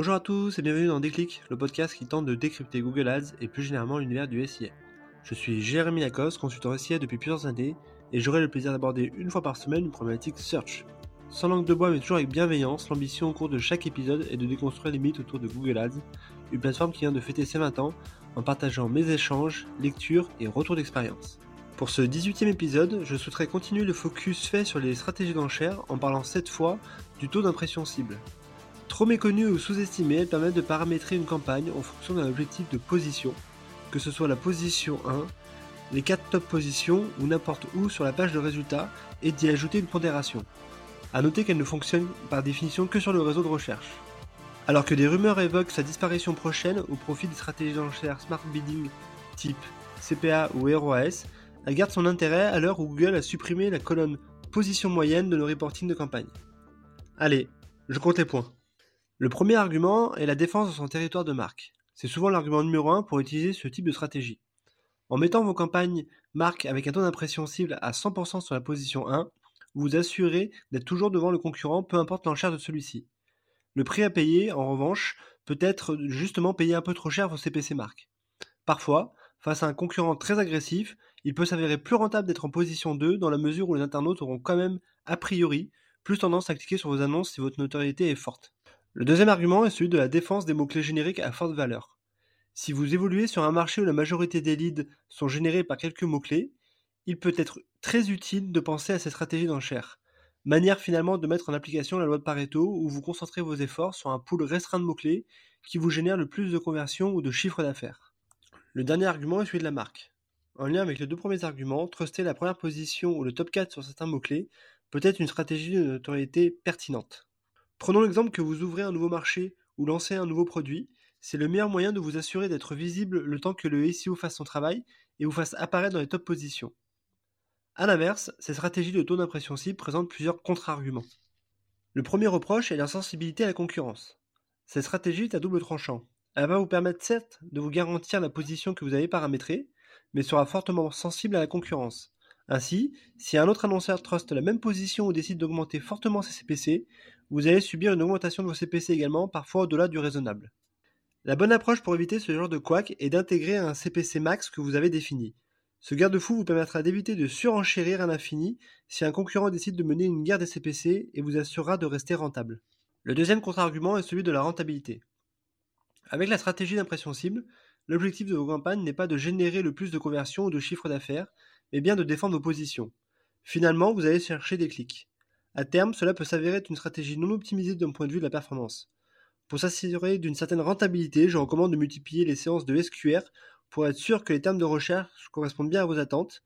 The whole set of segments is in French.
Bonjour à tous et bienvenue dans Déclic, le podcast qui tente de décrypter Google Ads et plus généralement l'univers du SIA. Je suis Jérémy Lacoste, consultant SIA depuis plusieurs années et j'aurai le plaisir d'aborder une fois par semaine une problématique search. Sans langue de bois mais toujours avec bienveillance, l'ambition au cours de chaque épisode est de déconstruire les mythes autour de Google Ads, une plateforme qui vient de fêter ses 20 ans en partageant mes échanges, lectures et retours d'expérience. Pour ce 18e épisode, je souhaiterais continuer le focus fait sur les stratégies d'enchères en parlant cette fois du taux d'impression cible. Trop méconnues ou sous-estimées, elles permettent de paramétrer une campagne en fonction d'un objectif de position, que ce soit la position 1, les 4 top positions ou n'importe où sur la page de résultats et d'y ajouter une pondération. A noter qu'elle ne fonctionne par définition que sur le réseau de recherche. Alors que des rumeurs évoquent sa disparition prochaine au profit des stratégies d'enchères smart bidding type CPA ou ROAS, elle garde son intérêt à l'heure où Google a supprimé la colonne position moyenne de nos reporting de campagne. Allez, je compte les points. Le premier argument est la défense de son territoire de marque. C'est souvent l'argument numéro 1 pour utiliser ce type de stratégie. En mettant vos campagnes marque avec un taux d'impression cible à 100% sur la position 1, vous vous assurez d'être toujours devant le concurrent, peu importe l'enchère de celui-ci. Le prix à payer, en revanche, peut être justement payer un peu trop cher vos CPC marques. Parfois, face à un concurrent très agressif, il peut s'avérer plus rentable d'être en position 2 dans la mesure où les internautes auront quand même, a priori, plus tendance à cliquer sur vos annonces si votre notoriété est forte. Le deuxième argument est celui de la défense des mots-clés génériques à forte valeur. Si vous évoluez sur un marché où la majorité des leads sont générés par quelques mots-clés, il peut être très utile de penser à ces stratégies d'enchères. Manière finalement de mettre en application la loi de Pareto où vous concentrez vos efforts sur un pool restreint de mots-clés qui vous génère le plus de conversions ou de chiffres d'affaires. Le dernier argument est celui de la marque. En lien avec les deux premiers arguments, truster la première position ou le top 4 sur certains mots-clés peut être une stratégie de notoriété pertinente. Prenons l'exemple que vous ouvrez un nouveau marché ou lancez un nouveau produit, c'est le meilleur moyen de vous assurer d'être visible le temps que le SEO fasse son travail et vous fasse apparaître dans les top positions. A l'inverse, ces stratégies de taux d'impression cible présentent plusieurs contre-arguments. Le premier reproche est l'insensibilité à la concurrence. Cette stratégie est à double tranchant. Elle va vous permettre certes de vous garantir la position que vous avez paramétrée, mais sera fortement sensible à la concurrence. Ainsi, si un autre annonceur trust la même position ou décide d'augmenter fortement ses CPC, vous allez subir une augmentation de vos CPC également, parfois au-delà du raisonnable. La bonne approche pour éviter ce genre de couac est d'intégrer un CPC max que vous avez défini. Ce garde-fou vous permettra d'éviter de surenchérir à l'infini si un concurrent décide de mener une guerre des CPC et vous assurera de rester rentable. Le deuxième contre-argument est celui de la rentabilité. Avec la stratégie d'impression cible, l'objectif de vos campagnes n'est pas de générer le plus de conversions ou de chiffres d'affaires, mais bien de défendre vos positions. Finalement, vous allez chercher des clics. À terme, cela peut s'avérer être une stratégie non optimisée d'un point de vue de la performance. Pour s'assurer d'une certaine rentabilité, je recommande de multiplier les séances de SQR pour être sûr que les termes de recherche correspondent bien à vos attentes,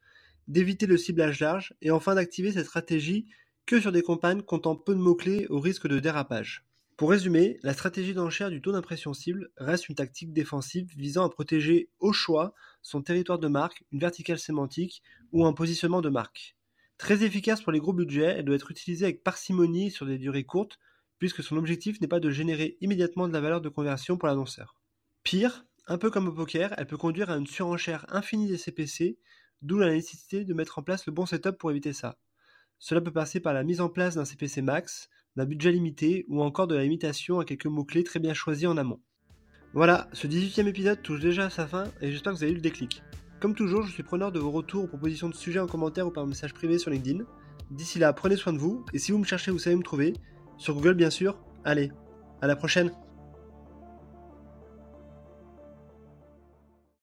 d'éviter le ciblage large et enfin d'activer cette stratégie que sur des campagnes comptant peu de mots-clés au risque de dérapage. Pour résumer, la stratégie d'enchère du taux d'impression cible reste une tactique défensive visant à protéger au choix son territoire de marque, une verticale sémantique ou un positionnement de marque. Très efficace pour les gros budgets, elle doit être utilisée avec parcimonie sur des durées courtes, puisque son objectif n'est pas de générer immédiatement de la valeur de conversion pour l'annonceur. Pire, un peu comme au poker, elle peut conduire à une surenchère infinie des CPC, d'où la nécessité de mettre en place le bon setup pour éviter ça. Cela peut passer par la mise en place d'un CPC max, d'un budget limité ou encore de la limitation à quelques mots-clés très bien choisis en amont. Voilà, ce 18e épisode touche déjà à sa fin et j'espère que vous avez eu le déclic. Comme toujours, je suis preneur de vos retours ou propositions de sujets en commentaire ou par message privé sur LinkedIn. D'ici là, prenez soin de vous et si vous me cherchez, vous savez me trouver. Sur Google, bien sûr. Allez, à la prochaine!